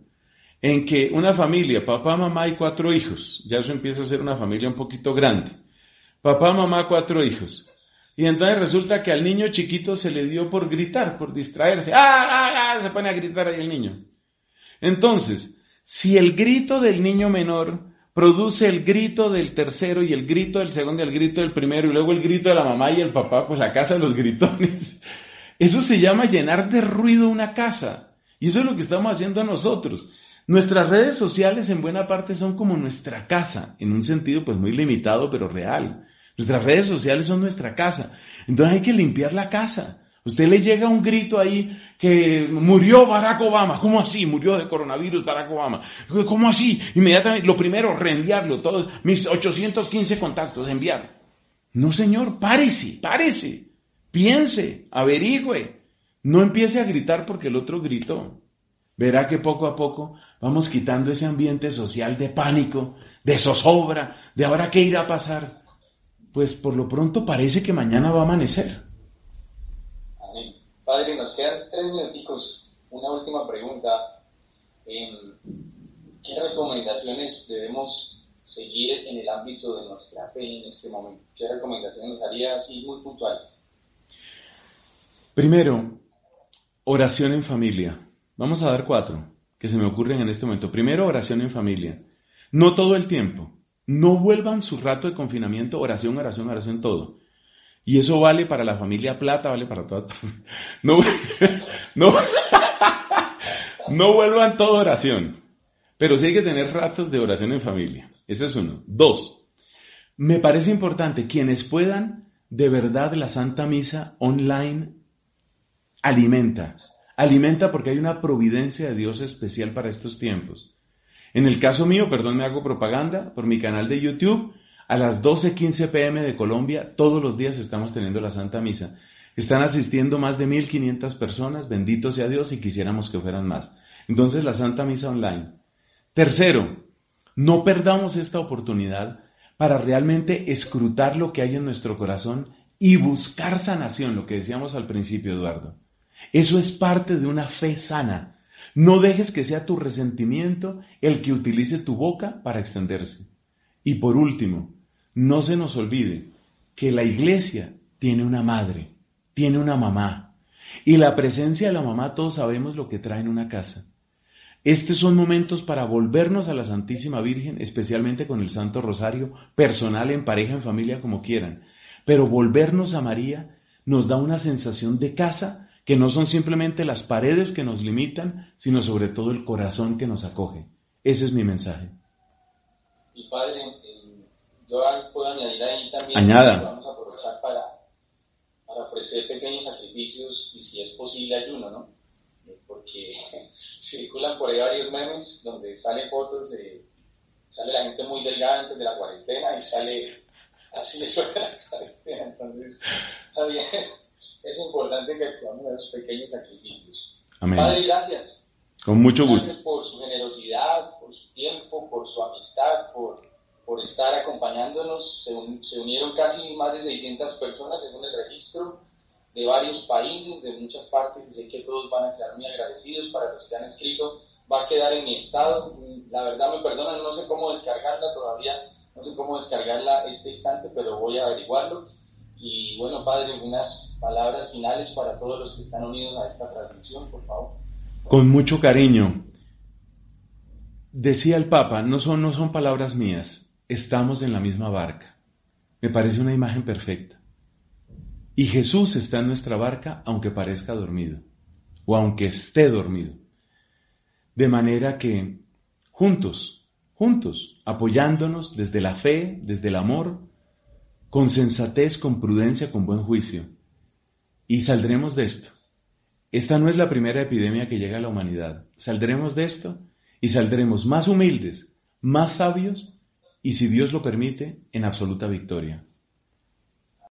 en que una familia, papá, mamá y cuatro hijos, ya eso empieza a ser una familia un poquito grande, papá, mamá, cuatro hijos, y entonces resulta que al niño chiquito se le dio por gritar, por distraerse. ¡Ah, ah, ah! Se pone a gritar ahí el niño. Entonces, si el grito del niño menor produce el grito del tercero y el grito del segundo y el grito del primero y luego el grito de la mamá y el papá, pues la casa de los gritones. *laughs* Eso se llama llenar de ruido una casa. Y eso es lo que estamos haciendo nosotros. Nuestras redes sociales en buena parte son como nuestra casa, en un sentido pues muy limitado pero real. Nuestras redes sociales son nuestra casa. Entonces hay que limpiar la casa. Usted le llega un grito ahí que murió Barack Obama. ¿Cómo así? Murió de coronavirus Barack Obama. ¿Cómo así? Inmediatamente, lo primero, reenviarlo, todos mis 815 contactos, enviar. No, señor, párese, párese. Piense, averigüe. No empiece a gritar porque el otro gritó. Verá que poco a poco vamos quitando ese ambiente social de pánico, de zozobra, de ahora qué irá a pasar pues por lo pronto parece que mañana va a amanecer. Padre, nos quedan tres minuticos. Una última pregunta. Em, ¿Qué recomendaciones debemos seguir en el ámbito de nuestra fe en este momento? ¿Qué recomendaciones nos haría así muy puntuales? Primero, oración en familia. Vamos a dar cuatro que se me ocurren en este momento. Primero, oración en familia. No todo el tiempo. No vuelvan su rato de confinamiento, oración, oración, oración, todo. Y eso vale para la familia Plata, vale para todas. *laughs* No, no, *laughs* no vuelvan todo oración. Pero sí hay que tener ratos de oración en familia. Ese es uno. Dos, me parece importante quienes puedan, de verdad, la Santa Misa online alimenta. Alimenta porque hay una providencia de Dios especial para estos tiempos. En el caso mío, perdón, me hago propaganda por mi canal de YouTube. A las 12.15 pm de Colombia, todos los días estamos teniendo la Santa Misa. Están asistiendo más de 1.500 personas, bendito sea Dios, y quisiéramos que fueran más. Entonces, la Santa Misa online. Tercero, no perdamos esta oportunidad para realmente escrutar lo que hay en nuestro corazón y buscar sanación, lo que decíamos al principio, Eduardo. Eso es parte de una fe sana. No dejes que sea tu resentimiento el que utilice tu boca para extenderse. Y por último, no se nos olvide que la iglesia tiene una madre, tiene una mamá. Y la presencia de la mamá todos sabemos lo que trae en una casa. Estos son momentos para volvernos a la Santísima Virgen, especialmente con el Santo Rosario, personal, en pareja, en familia, como quieran. Pero volvernos a María nos da una sensación de casa que no son simplemente las paredes que nos limitan, sino sobre todo el corazón que nos acoge. Ese es mi mensaje. Y padre, yo puedo añadir ahí también Añada. vamos a aprovechar para, para ofrecer pequeños sacrificios y si es posible ayuno, ¿no? Eh, Porque *laughs* circulan por ahí varios memes donde salen fotos de, sale la gente muy delgada antes de la cuarentena y sale así de la cuarentena. Entonces, está bien, *laughs* es importante que actuemos en esos pequeños sacrificios. Amén. Padre, gracias. Con mucho gusto. Gracias por su generosidad, por su tiempo, por su amistad, por, por estar acompañándonos. Se, un- se unieron casi más de 600 personas según el registro de varios países, de muchas partes. y Sé que todos van a quedar muy agradecidos. Para los que han escrito, va a quedar en mi estado. La verdad me perdonan, no sé cómo descargarla todavía. No sé cómo descargarla este instante, pero voy a averiguarlo. Y bueno, Padre, unas palabras finales para todos los que están unidos a esta transmisión, por favor. Con mucho cariño. Decía el Papa, no son, no son palabras mías, estamos en la misma barca. Me parece una imagen perfecta. Y Jesús está en nuestra barca aunque parezca dormido, o aunque esté dormido. De manera que, juntos, juntos, apoyándonos desde la fe, desde el amor, con sensatez, con prudencia, con buen juicio, y saldremos de esto. Esta no es la primera epidemia que llega a la humanidad. Saldremos de esto y saldremos más humildes, más sabios y, si Dios lo permite, en absoluta victoria.